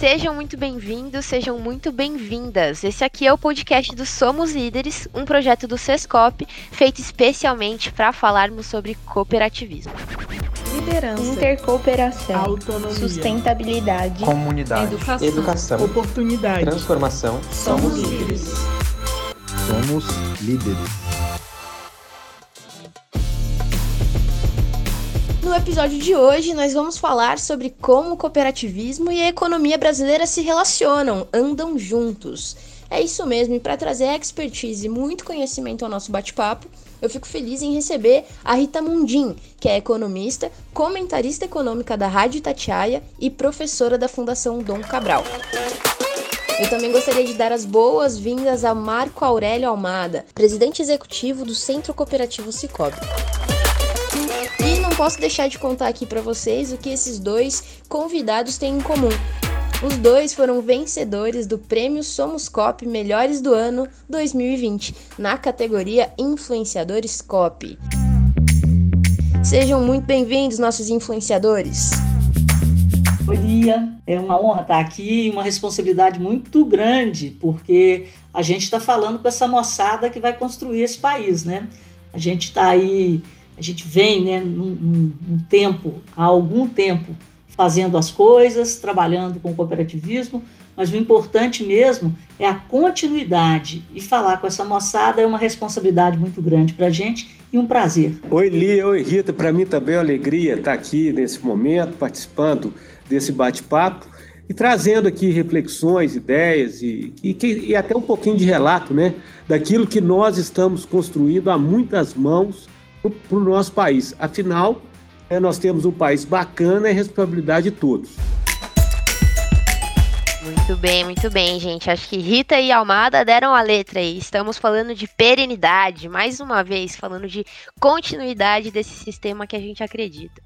Sejam muito bem-vindos, sejam muito bem-vindas. Esse aqui é o podcast do Somos Líderes, um projeto do Sescop feito especialmente para falarmos sobre cooperativismo. Liderança, intercooperação, autonomia, sustentabilidade, comunidade, educação, educação oportunidade, transformação. Somos líderes. Somos líderes. No episódio de hoje, nós vamos falar sobre como o cooperativismo e a economia brasileira se relacionam, andam juntos. É isso mesmo, e para trazer expertise e muito conhecimento ao nosso bate-papo, eu fico feliz em receber a Rita Mundim, que é economista, comentarista econômica da Rádio Itatiaia e professora da Fundação Dom Cabral. Eu também gostaria de dar as boas-vindas a Marco Aurélio Almada, presidente executivo do Centro Cooperativo Cicobi. Posso deixar de contar aqui para vocês o que esses dois convidados têm em comum. Os dois foram vencedores do Prêmio Somos Cop Melhores do Ano 2020, na categoria Influenciadores Cop. Sejam muito bem-vindos, nossos influenciadores. Bom dia, é uma honra estar aqui e uma responsabilidade muito grande, porque a gente está falando com essa moçada que vai construir esse país, né? A gente está aí a gente vem, né, num, num tempo, há algum tempo, fazendo as coisas, trabalhando com o cooperativismo, mas o importante mesmo é a continuidade. E falar com essa moçada é uma responsabilidade muito grande para a gente e um prazer. Oi, Lia, oi, Rita. Para mim também é uma alegria estar aqui nesse momento, participando desse bate-papo e trazendo aqui reflexões, ideias e, e, e até um pouquinho de relato né, daquilo que nós estamos construindo a muitas mãos para o nosso país. Afinal, é, nós temos um país bacana e responsabilidade de todos. Muito bem, muito bem, gente. Acho que Rita e Almada deram a letra aí. Estamos falando de perenidade, mais uma vez, falando de continuidade desse sistema que a gente acredita.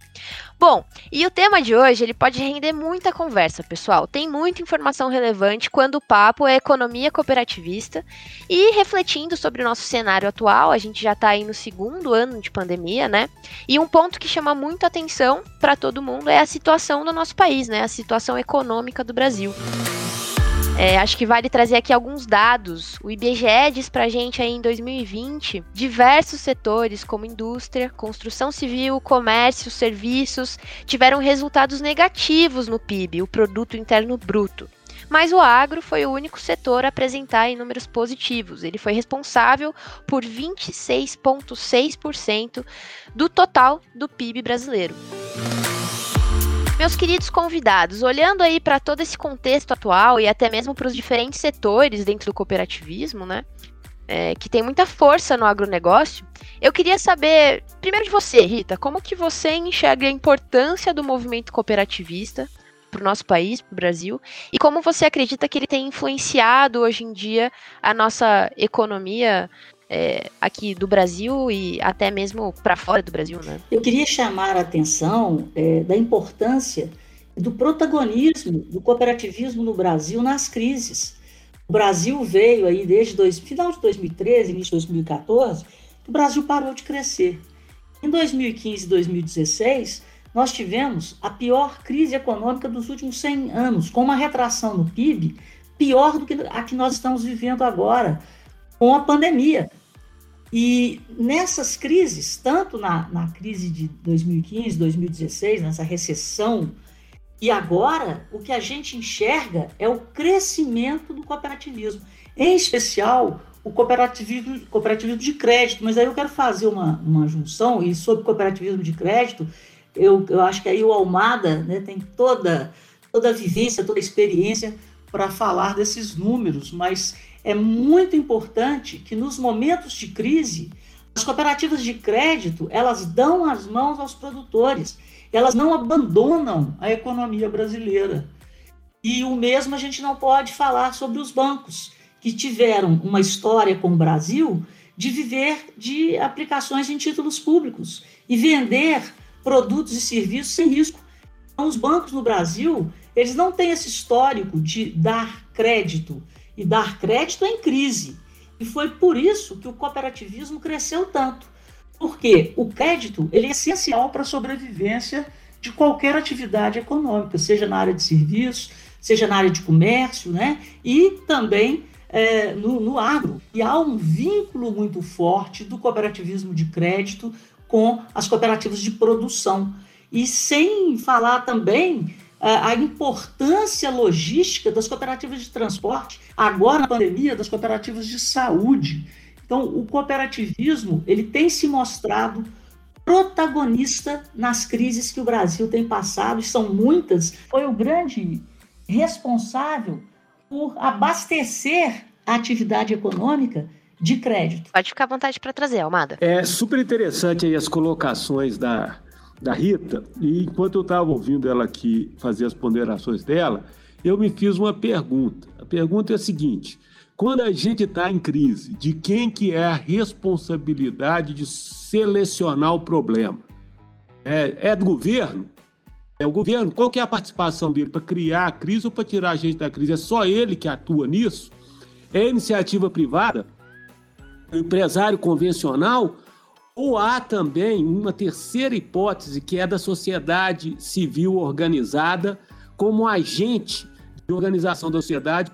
Bom, e o tema de hoje, ele pode render muita conversa, pessoal. Tem muita informação relevante quando o papo é economia cooperativista e refletindo sobre o nosso cenário atual, a gente já está aí no segundo ano de pandemia, né? E um ponto que chama muito atenção para todo mundo é a situação do nosso país, né? A situação econômica do Brasil. É, acho que vale trazer aqui alguns dados. O IBGE diz pra gente aí em 2020, diversos setores como indústria, construção civil, comércio, serviços, tiveram resultados negativos no PIB, o produto interno bruto. Mas o agro foi o único setor a apresentar números positivos. Ele foi responsável por 26,6% do total do PIB brasileiro. Meus queridos convidados, olhando aí para todo esse contexto atual e até mesmo para os diferentes setores dentro do cooperativismo, né? É, que tem muita força no agronegócio, eu queria saber, primeiro de você, Rita, como que você enxerga a importância do movimento cooperativista para o nosso país, para o Brasil, e como você acredita que ele tem influenciado hoje em dia a nossa economia é, aqui do Brasil e até mesmo para fora do Brasil, né? Eu queria chamar a atenção é, da importância do protagonismo do cooperativismo no Brasil nas crises. O Brasil veio aí desde dois, final de 2013, início de 2014, o Brasil parou de crescer. Em 2015 e 2016, nós tivemos a pior crise econômica dos últimos 100 anos, com uma retração no PIB pior do que a que nós estamos vivendo agora, com a pandemia. E nessas crises, tanto na, na crise de 2015, 2016, nessa recessão, e agora o que a gente enxerga é o crescimento do cooperativismo, em especial o cooperativismo, cooperativismo de crédito. Mas aí eu quero fazer uma, uma junção, e sobre cooperativismo de crédito, eu, eu acho que aí o Almada né, tem toda, toda a vivência, toda a experiência para falar desses números, mas é muito importante que nos momentos de crise, as cooperativas de crédito, elas dão as mãos aos produtores, elas não abandonam a economia brasileira. E o mesmo a gente não pode falar sobre os bancos, que tiveram uma história com o Brasil de viver de aplicações em títulos públicos e vender produtos e serviços sem risco. Então, os bancos no Brasil, eles não têm esse histórico de dar crédito, e dar crédito em crise. E foi por isso que o cooperativismo cresceu tanto. Porque o crédito ele é essencial para a sobrevivência de qualquer atividade econômica, seja na área de serviços, seja na área de comércio, né? E também é, no, no agro. E há um vínculo muito forte do cooperativismo de crédito com as cooperativas de produção. E sem falar também a importância logística das cooperativas de transporte, agora na pandemia, das cooperativas de saúde. Então, o cooperativismo ele tem se mostrado protagonista nas crises que o Brasil tem passado, e são muitas. Foi o grande responsável por abastecer a atividade econômica de crédito. Pode ficar à vontade para trazer, Almada. É super interessante aí as colocações da, da Rita, e enquanto eu estava ouvindo ela aqui fazer as ponderações dela, eu me fiz uma pergunta. A pergunta é a seguinte: quando a gente está em crise, de quem que é a responsabilidade de selecionar o problema? É, é do governo? É o governo, qual que é a participação dele para criar a crise ou para tirar a gente da crise? É só ele que atua nisso? É iniciativa privada? É empresário convencional? Ou há também uma terceira hipótese, que é da sociedade civil organizada como agente de organização da sociedade,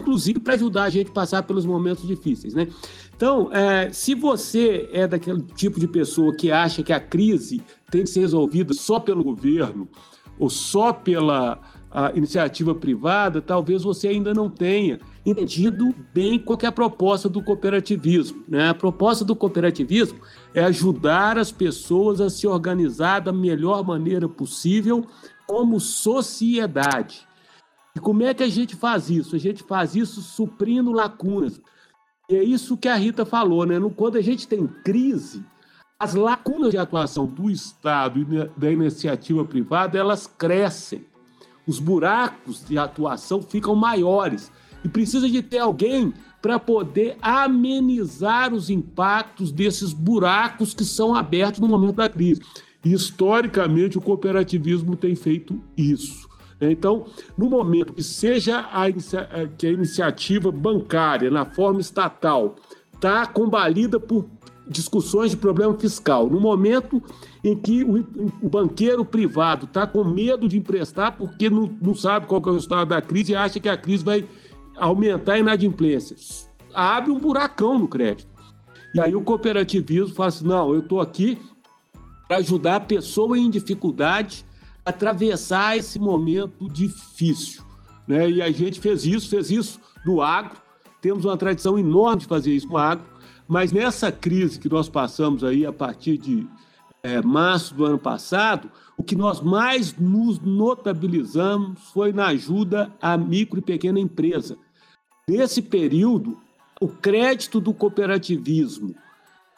inclusive para ajudar a gente a passar pelos momentos difíceis, né? Então, é, se você é daquele tipo de pessoa que acha que a crise tem que ser resolvida só pelo governo ou só pela iniciativa privada, talvez você ainda não tenha entendido bem qual é a proposta do cooperativismo. Né? A proposta do cooperativismo é ajudar as pessoas a se organizar da melhor maneira possível como sociedade. E como é que a gente faz isso? A gente faz isso suprindo lacunas. E é isso que a Rita falou, né? Quando a gente tem crise, as lacunas de atuação do Estado e da iniciativa privada, elas crescem. Os buracos de atuação ficam maiores. E precisa de ter alguém para poder amenizar os impactos desses buracos que são abertos no momento da crise. E, historicamente, o cooperativismo tem feito isso. Então, no momento que seja a, eh, que a iniciativa bancária, na forma estatal, está combalida por discussões de problema fiscal, no momento em que o, o banqueiro privado está com medo de emprestar porque não, não sabe qual é o resultado da crise e acha que a crise vai aumentar a inadimplência, abre um buracão no crédito. E aí o cooperativismo fala assim, não, eu estou aqui para ajudar a pessoa em dificuldade atravessar esse momento difícil. Né? E a gente fez isso, fez isso no agro, temos uma tradição enorme de fazer isso no agro, mas nessa crise que nós passamos aí a partir de é, março do ano passado, o que nós mais nos notabilizamos foi na ajuda à micro e pequena empresa. Nesse período, o crédito do cooperativismo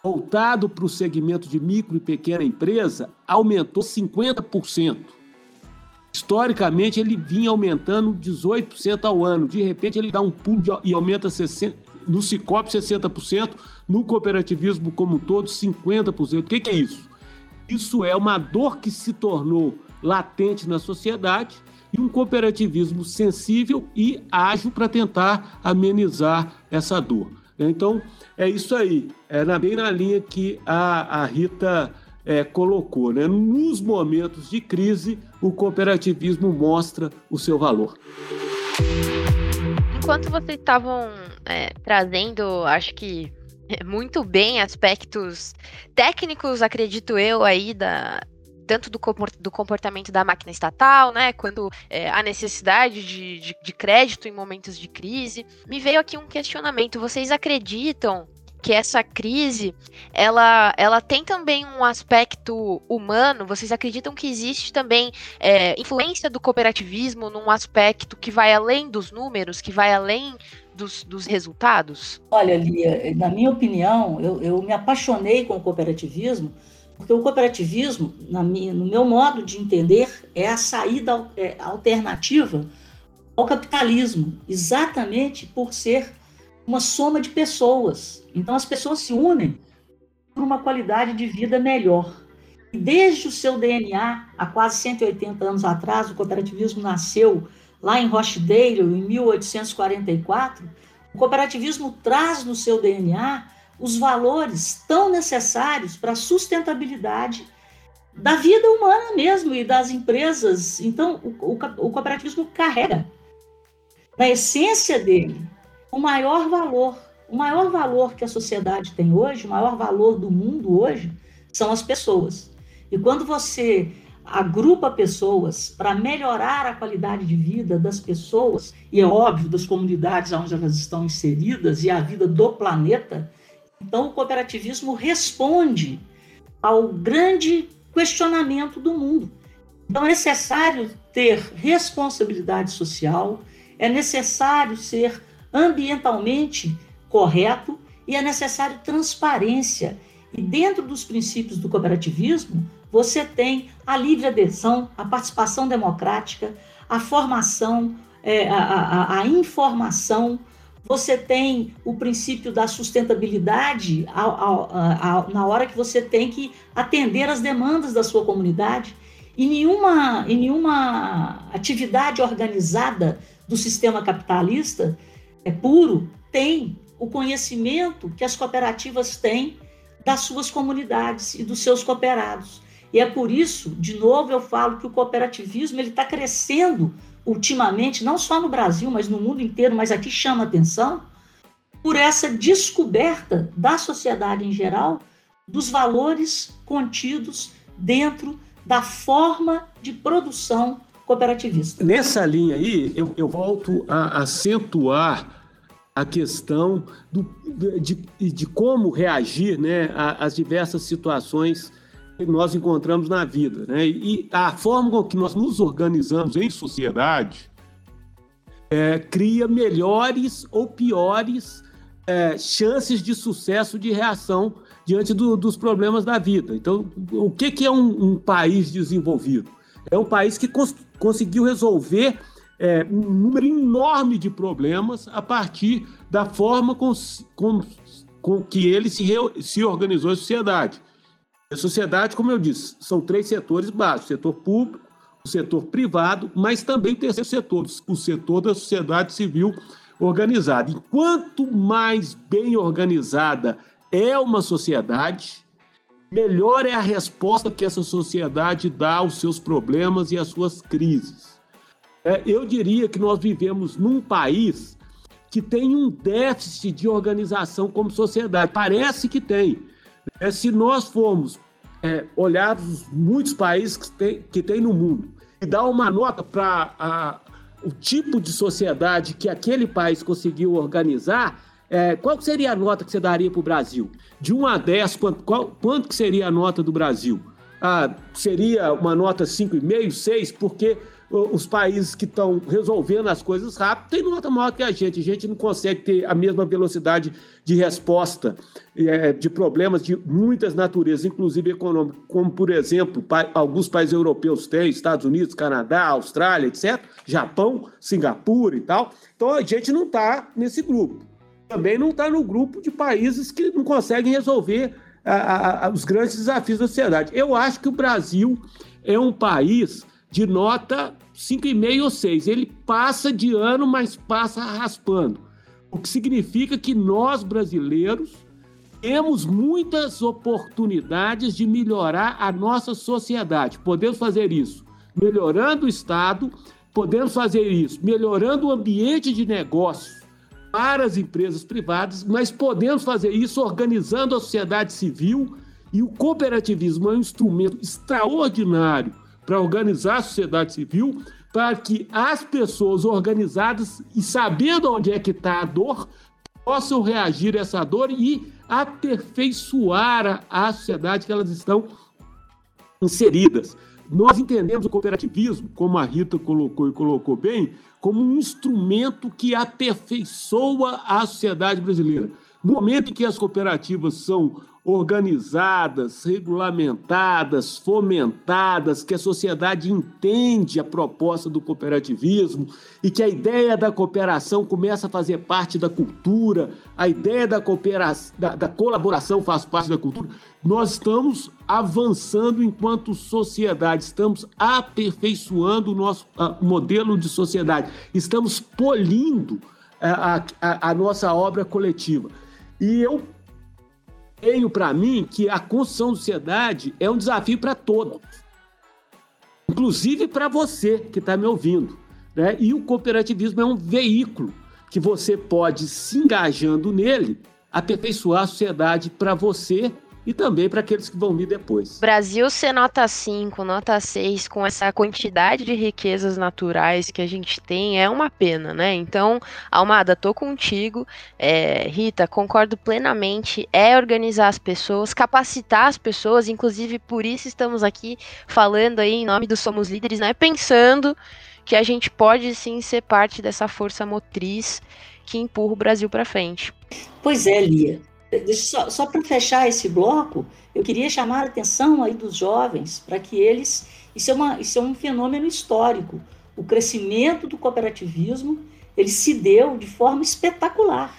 voltado para o segmento de micro e pequena empresa aumentou 50%. Historicamente, ele vinha aumentando 18% ao ano. De repente, ele dá um pulo e aumenta 60%, no Cicobi 60%, no cooperativismo como um todo 50%. O que, que é isso? Isso é uma dor que se tornou latente na sociedade e um cooperativismo sensível e ágil para tentar amenizar essa dor. Então, é isso aí. É bem na linha que a, a Rita é, colocou. Né? Nos momentos de crise, o cooperativismo mostra o seu valor. Enquanto vocês estavam é, trazendo, acho que muito bem aspectos técnicos, acredito eu, aí da, tanto do, do comportamento da máquina estatal, né, quanto é, a necessidade de, de, de crédito em momentos de crise. Me veio aqui um questionamento: vocês acreditam que essa crise ela, ela tem também um aspecto humano. Vocês acreditam que existe também é, influência do cooperativismo num aspecto que vai além dos números, que vai além dos, dos resultados? Olha, Lia, na minha opinião, eu, eu me apaixonei com o cooperativismo porque o cooperativismo, minha, no meu modo de entender, é a saída é, alternativa ao capitalismo, exatamente por ser uma soma de pessoas. Então as pessoas se unem por uma qualidade de vida melhor. E desde o seu DNA, há quase 180 anos atrás, o cooperativismo nasceu lá em Rochdale, em 1844. O cooperativismo traz no seu DNA os valores tão necessários para a sustentabilidade da vida humana mesmo e das empresas. Então, o, o, o cooperativismo carrega na essência dele o maior valor. O maior valor que a sociedade tem hoje, o maior valor do mundo hoje, são as pessoas. E quando você agrupa pessoas para melhorar a qualidade de vida das pessoas, e é óbvio, das comunidades onde elas estão inseridas e a vida do planeta, então o cooperativismo responde ao grande questionamento do mundo. Então é necessário ter responsabilidade social, é necessário ser ambientalmente correto e é necessário transparência. E dentro dos princípios do cooperativismo, você tem a livre adesão, a participação democrática, a formação, é, a, a, a, informação, você tem o princípio da sustentabilidade ao, ao, na hora que você tem que atender as demandas da sua comunidade. E nenhuma, e nenhuma atividade organizada do sistema capitalista é puro tem o conhecimento que as cooperativas têm das suas comunidades e dos seus cooperados. E é por isso, de novo, eu falo que o cooperativismo ele está crescendo ultimamente, não só no Brasil, mas no mundo inteiro, mas aqui chama atenção por essa descoberta da sociedade em geral dos valores contidos dentro da forma de produção cooperativista. Nessa linha aí, eu, eu volto a acentuar a questão do, de, de como reagir né, às diversas situações nós encontramos na vida. Né? E a forma com que nós nos organizamos em sociedade é, cria melhores ou piores é, chances de sucesso de reação diante do, dos problemas da vida. Então, o que, que é um, um país desenvolvido? É um país que cons conseguiu resolver é, um número enorme de problemas a partir da forma com, com, com que ele se, se organizou a sociedade. A sociedade, como eu disse, são três setores básicos: setor público, o setor privado, mas também o terceiro setor, o setor da sociedade civil organizada. E quanto mais bem organizada é uma sociedade, melhor é a resposta que essa sociedade dá aos seus problemas e às suas crises. É, eu diria que nós vivemos num país que tem um déficit de organização como sociedade. Parece que tem. É, se nós formos é, olhar os muitos países que tem, que tem no mundo e dar uma nota para o tipo de sociedade que aquele país conseguiu organizar, é, qual seria a nota que você daria para o Brasil? De 1 a 10, quanto, qual, quanto que seria a nota do Brasil? Ah, seria uma nota 5,5, 6, porque os países que estão resolvendo as coisas rápido têm nota maior que a gente. A gente não consegue ter a mesma velocidade de resposta é, de problemas de muitas naturezas, inclusive econômicas, como, por exemplo, pa alguns países europeus têm, Estados Unidos, Canadá, Austrália, etc., Japão, Singapura e tal. Então a gente não está nesse grupo. Também não está no grupo de países que não conseguem resolver a, a, os grandes desafios da sociedade. Eu acho que o Brasil é um país de nota 5,5 ou 6. Ele passa de ano, mas passa raspando. O que significa que nós, brasileiros, temos muitas oportunidades de melhorar a nossa sociedade. Podemos fazer isso melhorando o Estado, podemos fazer isso melhorando o ambiente de negócio para as empresas privadas, mas podemos fazer isso organizando a sociedade civil e o cooperativismo é um instrumento extraordinário para organizar a sociedade civil, para que as pessoas organizadas e sabendo onde é que está a dor, possam reagir a essa dor e aperfeiçoar a, sociedade que elas estão inseridas. Nós entendemos o cooperativismo, como a Rita colocou e colocou bem, como um instrumento que aperfeiçoa a sociedade brasileira. No momento em que as cooperativas são organizadas, regulamentadas, fomentadas, que a sociedade entende a proposta do cooperativismo e que a ideia da cooperação começa a fazer parte da cultura, a ideia da, cooperação, da, da colaboração faz parte da cultura, nós estamos avançando enquanto sociedade, estamos aperfeiçoando o nosso modelo de sociedade, estamos polindo a, a, a nossa obra coletiva. E eu tenho para mim que a construção da sociedade é um desafio para todos, inclusive para você que está me ouvindo. Né? E o cooperativismo é um veículo que você pode, se engajando nele, aperfeiçoar a sociedade para você e também para aqueles que vão vir depois. Brasil ser nota 5, nota 6, com essa quantidade de riquezas naturais que a gente tem, é uma pena, né? Então, Almada, tô contigo. É, Rita, concordo plenamente. É organizar as pessoas, capacitar as pessoas, inclusive por isso estamos aqui falando aí em nome do Somos Líderes, né? Pensando que a gente pode sim ser parte dessa força motriz que empurra o Brasil para frente. Pois é, Lia. Só, só para fechar esse bloco, eu queria chamar a atenção aí dos jovens para que eles. Isso é, uma, isso é um fenômeno histórico. O crescimento do cooperativismo ele se deu de forma espetacular.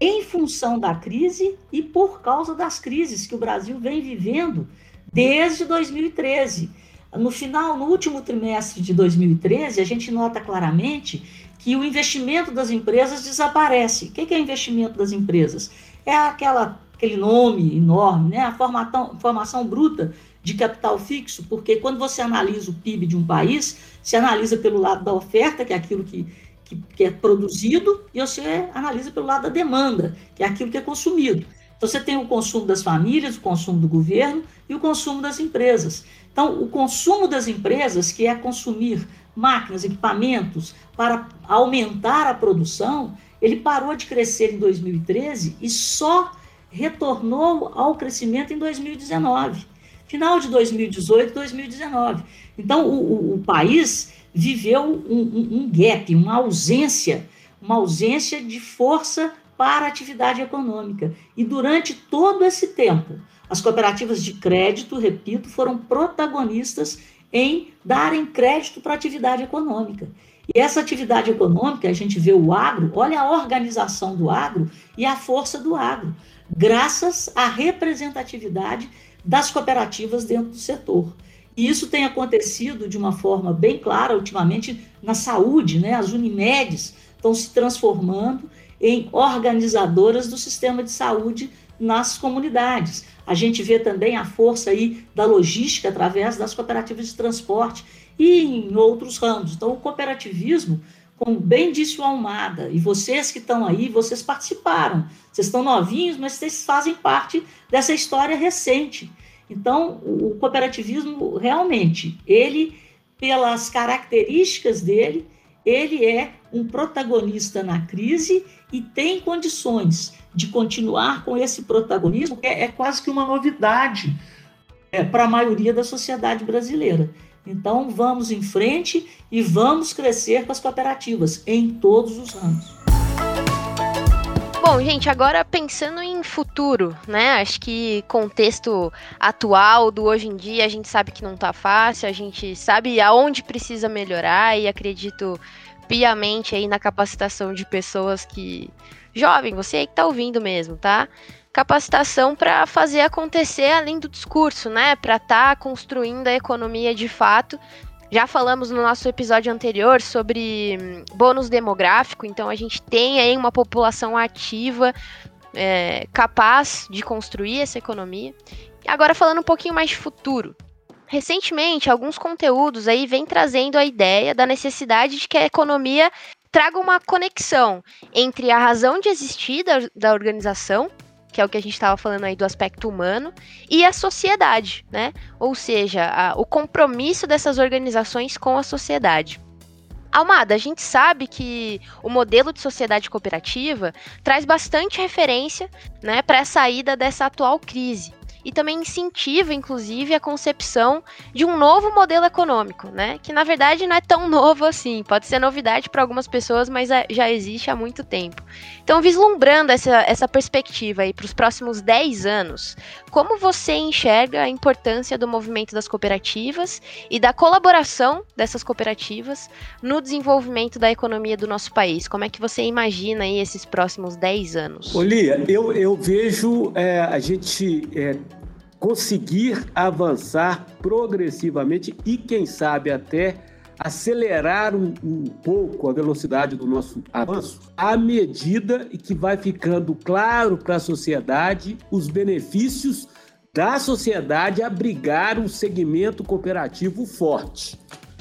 Em função da crise e por causa das crises que o Brasil vem vivendo desde 2013. No final, no último trimestre de 2013, a gente nota claramente que o investimento das empresas desaparece. O que é investimento das empresas? É aquela, aquele nome enorme, né? a formação, formação bruta de capital fixo, porque quando você analisa o PIB de um país, se analisa pelo lado da oferta, que é aquilo que, que, que é produzido, e você analisa pelo lado da demanda, que é aquilo que é consumido. Então, você tem o consumo das famílias, o consumo do governo e o consumo das empresas. Então, o consumo das empresas, que é consumir máquinas, equipamentos para aumentar a produção, ele parou de crescer em 2013 e só retornou ao crescimento em 2019, final de 2018, 2019. Então, o, o, o país viveu um, um, um gap, uma ausência, uma ausência de força para a atividade econômica. E durante todo esse tempo, as cooperativas de crédito, repito, foram protagonistas em darem crédito para atividade econômica. E essa atividade econômica, a gente vê o agro, olha a organização do agro e a força do agro, graças à representatividade das cooperativas dentro do setor. E isso tem acontecido de uma forma bem clara ultimamente na saúde, né? As Unimedes estão se transformando em organizadoras do sistema de saúde nas comunidades. A gente vê também a força aí da logística através das cooperativas de transporte e em outros ramos. Então, o cooperativismo, como bem disse o Almada, e vocês que estão aí, vocês participaram. Vocês estão novinhos, mas vocês fazem parte dessa história recente. Então, o cooperativismo realmente, ele, pelas características dele, ele é um protagonista na crise e tem condições de continuar com esse protagonismo, é, é quase que uma novidade é, para a maioria da sociedade brasileira. Então, vamos em frente e vamos crescer com as cooperativas em todos os ramos. Bom, gente, agora pensando em futuro, né? Acho que contexto atual do hoje em dia, a gente sabe que não tá fácil, a gente sabe aonde precisa melhorar e acredito piamente aí na capacitação de pessoas que Jovem, você aí que tá ouvindo mesmo, tá? Capacitação para fazer acontecer além do discurso, né? Para estar tá construindo a economia de fato. Já falamos no nosso episódio anterior sobre hum, bônus demográfico, então a gente tem aí uma população ativa, é, capaz de construir essa economia. Agora falando um pouquinho mais de futuro. Recentemente, alguns conteúdos aí vêm trazendo a ideia da necessidade de que a economia traga uma conexão entre a razão de existir da, da organização, que é o que a gente estava falando aí do aspecto humano, e a sociedade, né? Ou seja, a, o compromisso dessas organizações com a sociedade. Almada, a gente sabe que o modelo de sociedade cooperativa traz bastante referência né, para a saída dessa atual crise e também incentiva, inclusive, a concepção de um novo modelo econômico, né? Que na verdade não é tão novo assim, pode ser novidade para algumas pessoas, mas é, já existe há muito tempo. Então, vislumbrando essa, essa perspectiva aí para os próximos 10 anos, como você enxerga a importância do movimento das cooperativas e da colaboração dessas cooperativas no desenvolvimento da economia do nosso país? Como é que você imagina aí esses próximos 10 anos? Olia, eu, eu vejo é, a gente é, conseguir avançar progressivamente e, quem sabe, até acelerar um, um, pouco a velocidade do nosso avanço à medida que vai ficando claro para a sociedade os benefícios da sociedade abrigar um segmento cooperativo forte.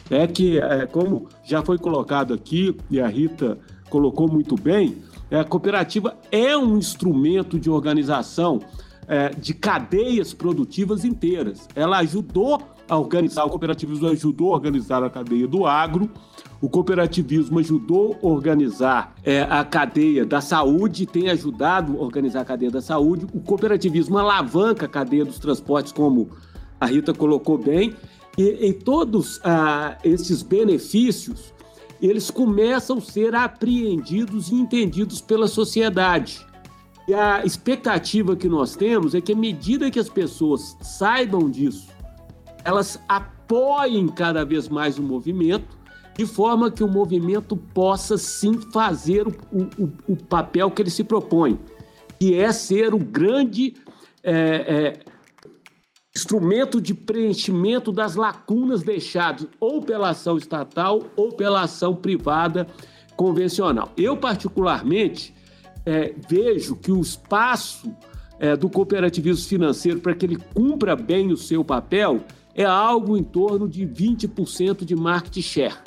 É que, é, como já foi colocado aqui, e a Rita colocou muito bem, a cooperativa é um instrumento de organização é, de cadeias produtivas inteiras. Ela ajudou a organizar, o cooperativismo ajudou a organizar a cadeia do agro, o cooperativismo ajudou a organizar é, a cadeia da saúde, tem ajudado a organizar a cadeia da saúde, o cooperativismo alavanca a cadeia dos transportes, como a Rita colocou bem, e, e todos ah, esses benefícios eles começam a ser apreendidos e entendidos pela sociedade. E a expectativa que nós temos é que, à medida que as pessoas saibam disso, elas apoiem cada vez mais o movimento, de forma que o movimento possa sim fazer o, o, o papel que ele se propõe, que é ser o grande é, é, instrumento de preenchimento das lacunas deixadas ou pela ação estatal ou pela ação privada convencional. Eu, particularmente, é, vejo que o espaço é, do cooperativismo financeiro para que ele cumpra bem o seu papel é algo em torno de 20% de market share.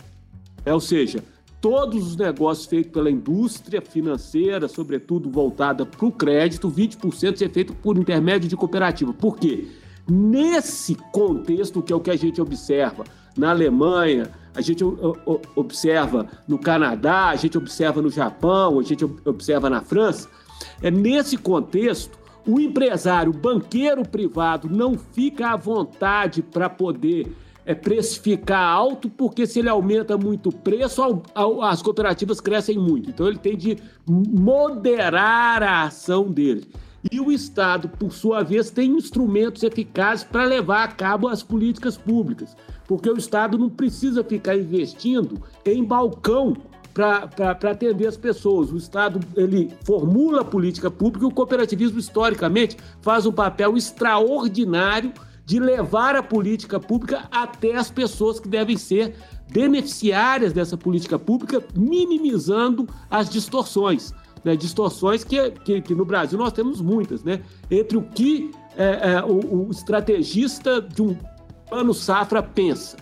É, ou seja, todos os negócios feitos pela indústria financeira, sobretudo voltada para o crédito, 20% é feito por intermédio de cooperativa. Por quê? Nesse contexto, que é o que a gente observa na Alemanha, a gente observa no Canadá, a gente observa no Japão, a gente observa na França. É nesse contexto, o empresário, o banqueiro privado, não fica à vontade para poder é, precificar alto, porque se ele aumenta muito o preço, as cooperativas crescem muito. Então ele tem de moderar a ação dele. E o Estado, por sua vez, tem instrumentos eficazes para levar a cabo as políticas públicas, porque o Estado não precisa ficar investindo em balcão para atender as pessoas. O Estado ele formula a política pública e o cooperativismo, historicamente, faz um papel extraordinário de levar a política pública até as pessoas que devem ser beneficiárias dessa política pública, minimizando as distorções né, distorções que, que, que, no Brasil nós temos muitas, né? Entre o que é, é, o, o, estrategista de um plano safra pensa,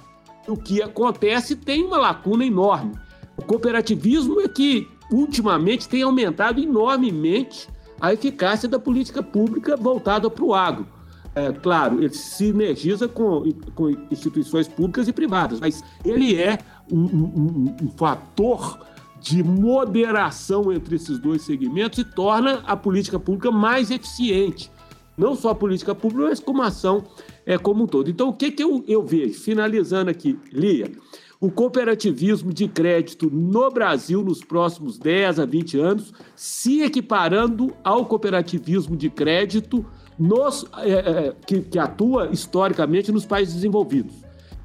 o que acontece tem uma lacuna enorme. O cooperativismo é que ultimamente tem aumentado enormemente a eficácia da política pública voltada para o agro. É, claro, ele sinergiza com, com instituições públicas e privadas, mas ele é um, um, um fator de moderação entre esses dois segmentos e torna a política pública mais eficiente. Não só a política pública, mas como ação é, como um todo. Então, o que, que eu, eu vejo? Finalizando aqui, Lia, o cooperativismo de crédito no Brasil nos próximos 10 a 20 anos se equiparando ao cooperativismo de crédito nos, é, é, que, que atua historicamente nos países desenvolvidos.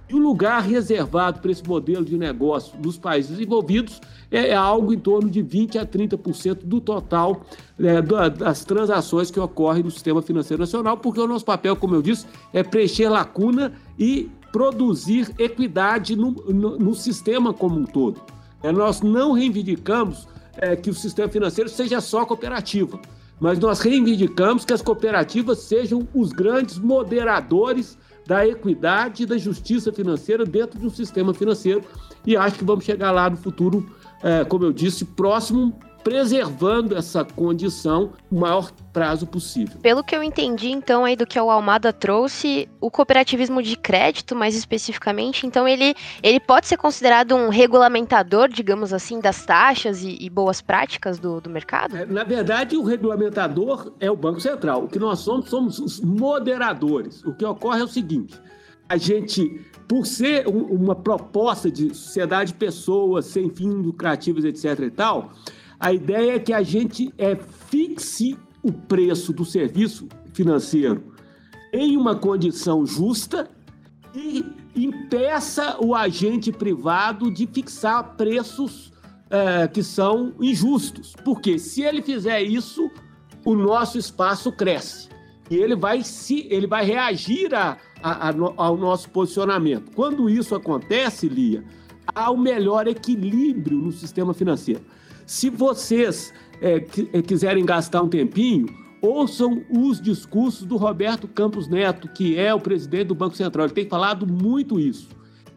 E o lugar reservado para esse modelo de negócio nos países desenvolvidos é, é algo em torno de 20% a 30% do total é, das transações que ocorrem no sistema financeiro nacional, porque o nosso papel, como eu disse, é preencher lacuna e produzir equidade no, no, no sistema como um todo. É, nós não reivindicamos é, que o sistema financeiro seja só cooperativa, mas nós reivindicamos que as cooperativas sejam os grandes moderadores da equidade e da justiça financeira dentro de um sistema financeiro. E acho que vamos chegar lá no futuro, é, como eu disse, próximo preservando essa condição o maior prazo possível. Pelo que eu entendi, então, aí do que o Almada trouxe, o cooperativismo de crédito, mais especificamente, então ele, ele pode ser considerado um regulamentador, digamos assim, das taxas e, e boas práticas do, do mercado? É, na verdade, o regulamentador é o Banco Central. O que nós somos, somos os moderadores. O que ocorre é o seguinte, a gente por ser uma proposta de sociedade de pessoas sem fins lucrativos, etc. e tal, a ideia é que a gente é, fixe o preço do serviço financeiro em uma condição justa e impeça o agente privado de fixar preços é, que são injustos. Porque se ele fizer isso, o nosso espaço cresce e ele vai se ele vai reagir a, a, a, ao nosso posicionamento. Quando isso acontece, Lia, há o melhor equilíbrio no sistema financeiro. Se vocês é, quiserem gastar um tempinho, ouçam os discursos do Roberto Campos Neto, que é o presidente do Banco Central. Ele tem falado muito isso.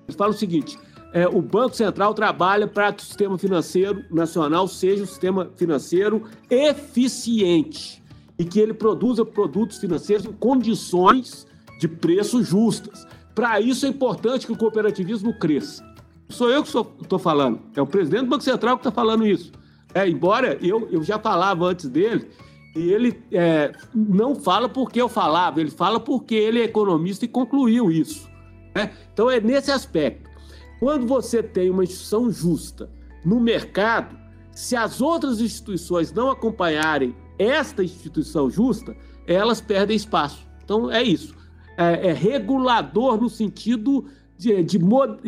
Ele fala o seguinte: é, o Banco Central trabalha para que o sistema financeiro nacional seja um sistema financeiro eficiente e que ele produza produtos financeiros em condições de preço justas. Para isso é importante que o cooperativismo cresça. Sou eu que estou falando, é o presidente do Banco Central que está falando isso. É, embora eu, eu já falava antes dele, e ele é, não fala porque eu falava, ele fala porque ele é economista e concluiu isso. Né? Então é nesse aspecto. Quando você tem uma instituição justa no mercado, se as outras instituições não acompanharem esta instituição justa, elas perdem espaço. Então é isso. É, é regulador no sentido de, de,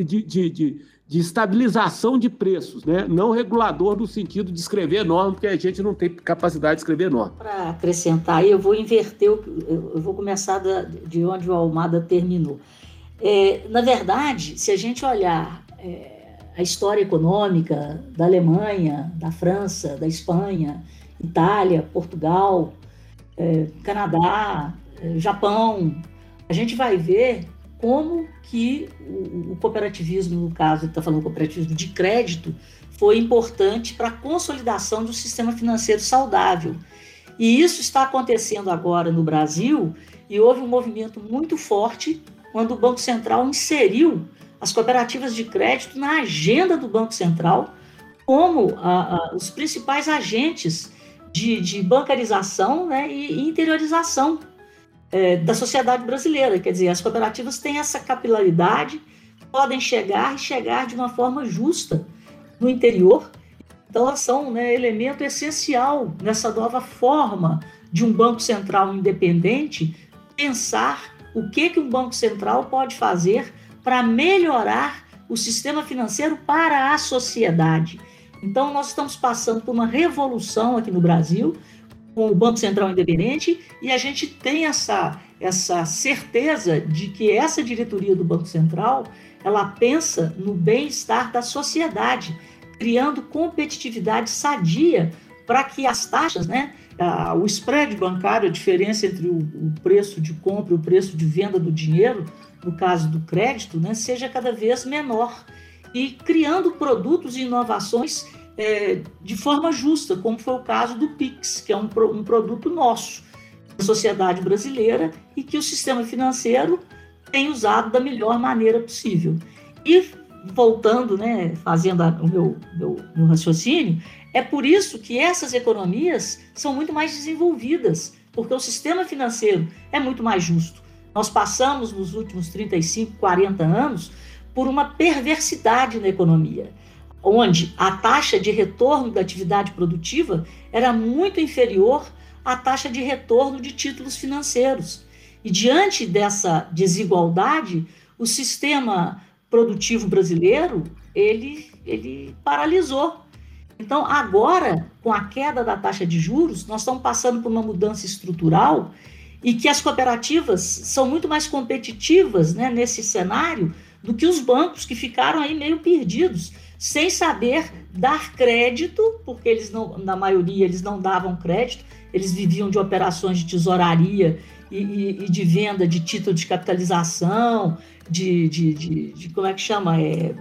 de, de de estabilização de preços, né? não regulador no sentido de escrever norma, porque a gente não tem capacidade de escrever norma. Para acrescentar, eu vou inverter, eu vou começar de onde o Almada terminou. É, na verdade, se a gente olhar é, a história econômica da Alemanha, da França, da Espanha, Itália, Portugal, é, Canadá, é, Japão, a gente vai ver como que o, cooperativismo, no caso, está falando cooperativismo de crédito, foi importante para a consolidação do sistema financeiro saudável. E isso está acontecendo agora no Brasil, e houve um movimento muito forte quando o Banco Central inseriu as cooperativas de crédito na agenda do Banco Central como a, a, os principais agentes de, de bancarização né, e interiorização é, da sociedade brasileira. Quer dizer, as cooperativas têm essa capilaridade, podem chegar e chegar de uma forma justa no interior. Então, elas são né, elemento essencial nessa nova forma de um Banco Central independente pensar o que, que um Banco Central pode fazer para melhorar o sistema financeiro para a sociedade. Então, nós estamos passando por uma revolução aqui no Brasil, com o Banco Central independente e a gente tem essa, essa certeza de que essa diretoria do Banco Central ela pensa no bem-estar da sociedade, criando competitividade sadia para que as taxas, né, o spread bancário, a diferença entre o, o, preço de compra e o preço de venda do dinheiro, no caso do crédito, né, seja cada vez menor. E criando produtos e inovações é, de forma justa, como foi o caso do Pix, que é um, um produto nosso, da sociedade brasileira, e que o sistema financeiro tem usado da melhor maneira possível. E voltando, né, fazendo a, o meu, meu, meu raciocínio, é por isso que essas economias são muito mais desenvolvidas, porque o sistema financeiro é muito mais justo. Nós passamos nos últimos 35, 40 anos por uma perversidade na economia onde a taxa de retorno da atividade produtiva era muito inferior à taxa de retorno de títulos financeiros. E diante dessa desigualdade, o sistema produtivo brasileiro, ele, ele paralisou. Então, agora, com a queda da taxa de juros, nós estamos passando por uma mudança estrutural e que as cooperativas são muito mais competitivas né, nesse cenário do que os bancos que ficaram aí meio perdidos sem saber dar crédito, porque eles não, na maioria, eles não davam crédito, eles viviam de operações de tesouraria e, e, e de venda de título de capitalização, de, de, de, de, como é que chama? É,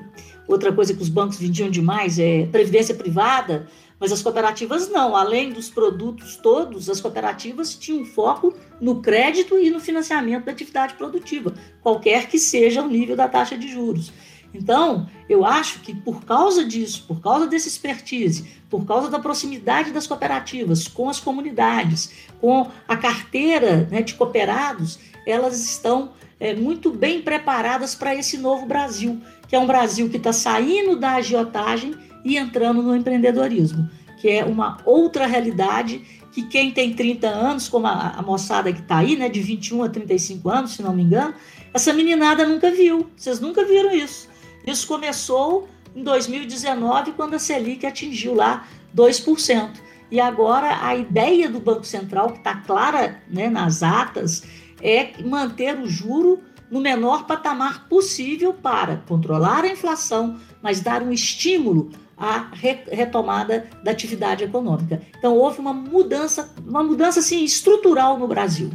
outra coisa que os bancos vendiam demais é previdência privada, mas as cooperativas não. Além dos produtos todos, as cooperativas tinham foco no crédito e no financiamento da atividade produtiva, qualquer que seja o nível da taxa de juros. Então, eu acho que por causa disso, por causa desse expertise, por causa da proximidade das cooperativas com as comunidades, com a carteira né, de cooperados, elas estão é, muito bem preparadas para esse novo Brasil, que é um Brasil que está saindo da agiotagem e entrando no empreendedorismo, que é uma outra realidade que quem tem 30 anos, como a, a moçada que está aí, né, de 21 a 35 anos, se não me engano, essa meninada nunca viu. Vocês nunca viram isso. Isso começou em 2019, quando a Selic atingiu lá 2%. E agora a ideia do Banco Central, que está clara né, nas atas, é manter o juro no menor patamar possível para controlar a inflação, mas dar um estímulo à retomada da atividade econômica. Então houve uma mudança, uma mudança assim estrutural no Brasil.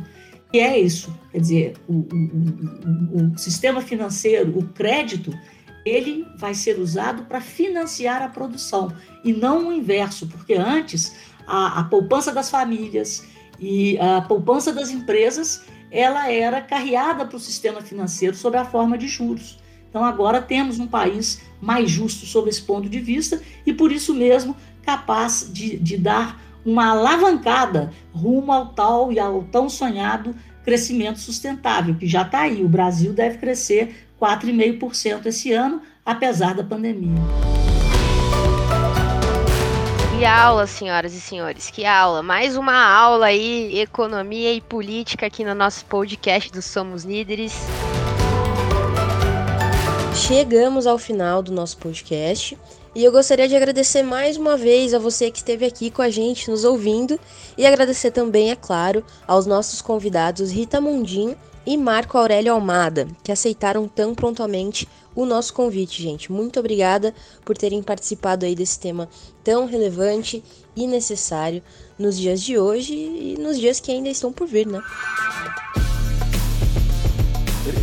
E é isso, quer dizer, o, o, o, sistema financeiro, o crédito, ele vai ser usado para financiar a produção e não o inverso, porque antes a, a poupança das famílias e a poupança das empresas ela era carreada para o sistema financeiro sob a forma de juros. Então agora temos um país mais justo sob esse ponto de vista e por isso mesmo capaz de, de dar uma alavancada rumo ao tal e ao tão sonhado crescimento sustentável, que já está aí. O Brasil deve crescer 4,5% esse ano, apesar da pandemia. Que aula, senhoras e senhores, que aula. Mais uma aula aí, economia e política aqui no nosso podcast do Somos Líderes. Chegamos ao final do nosso podcast e eu gostaria de agradecer mais uma vez a você que esteve aqui com a gente nos ouvindo e agradecer também, é claro, aos nossos convidados Rita Mundim e Marco Aurélio Almada, que aceitaram tão prontamente o nosso convite, gente. Muito obrigada por terem participado aí desse tema tão relevante e necessário nos dias de hoje e nos dias que ainda estão por vir, né?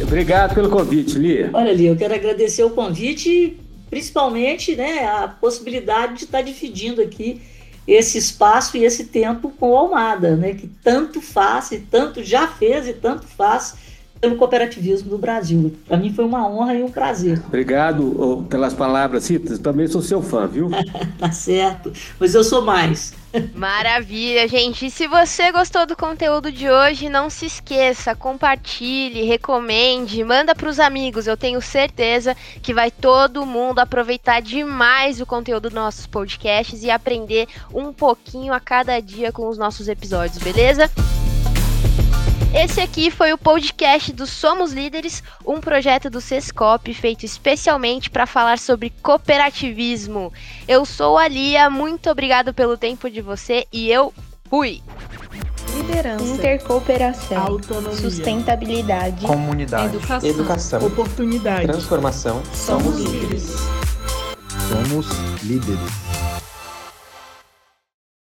Obrigado pelo convite, Lia. Olha, Lia, eu quero agradecer o convite, principalmente né, a possibilidade de estar dividindo aqui esse espaço e esse tempo com o Almada, né, que tanto faz e tanto já fez e tanto faz pelo cooperativismo do Brasil. Para mim foi uma honra e um prazer. Obrigado pelas palavras, Cita. Também sou seu fã, viu? tá certo, mas eu sou mais. Maravilha, gente. E se você gostou do conteúdo de hoje, não se esqueça, compartilhe, recomende, manda para os amigos. Eu tenho certeza que vai todo mundo aproveitar demais o conteúdo dos nossos podcasts e aprender um pouquinho a cada dia com os nossos episódios, beleza? Esse aqui foi o podcast do Somos Líderes, um projeto do Sescop feito especialmente para falar sobre cooperativismo. Eu sou a Lia, muito obrigado pelo tempo de você e eu fui. Liderança, intercooperação, autonomia, sustentabilidade, comunidade, educação, educação oportunidade, transformação. Somos líderes. Somos líderes.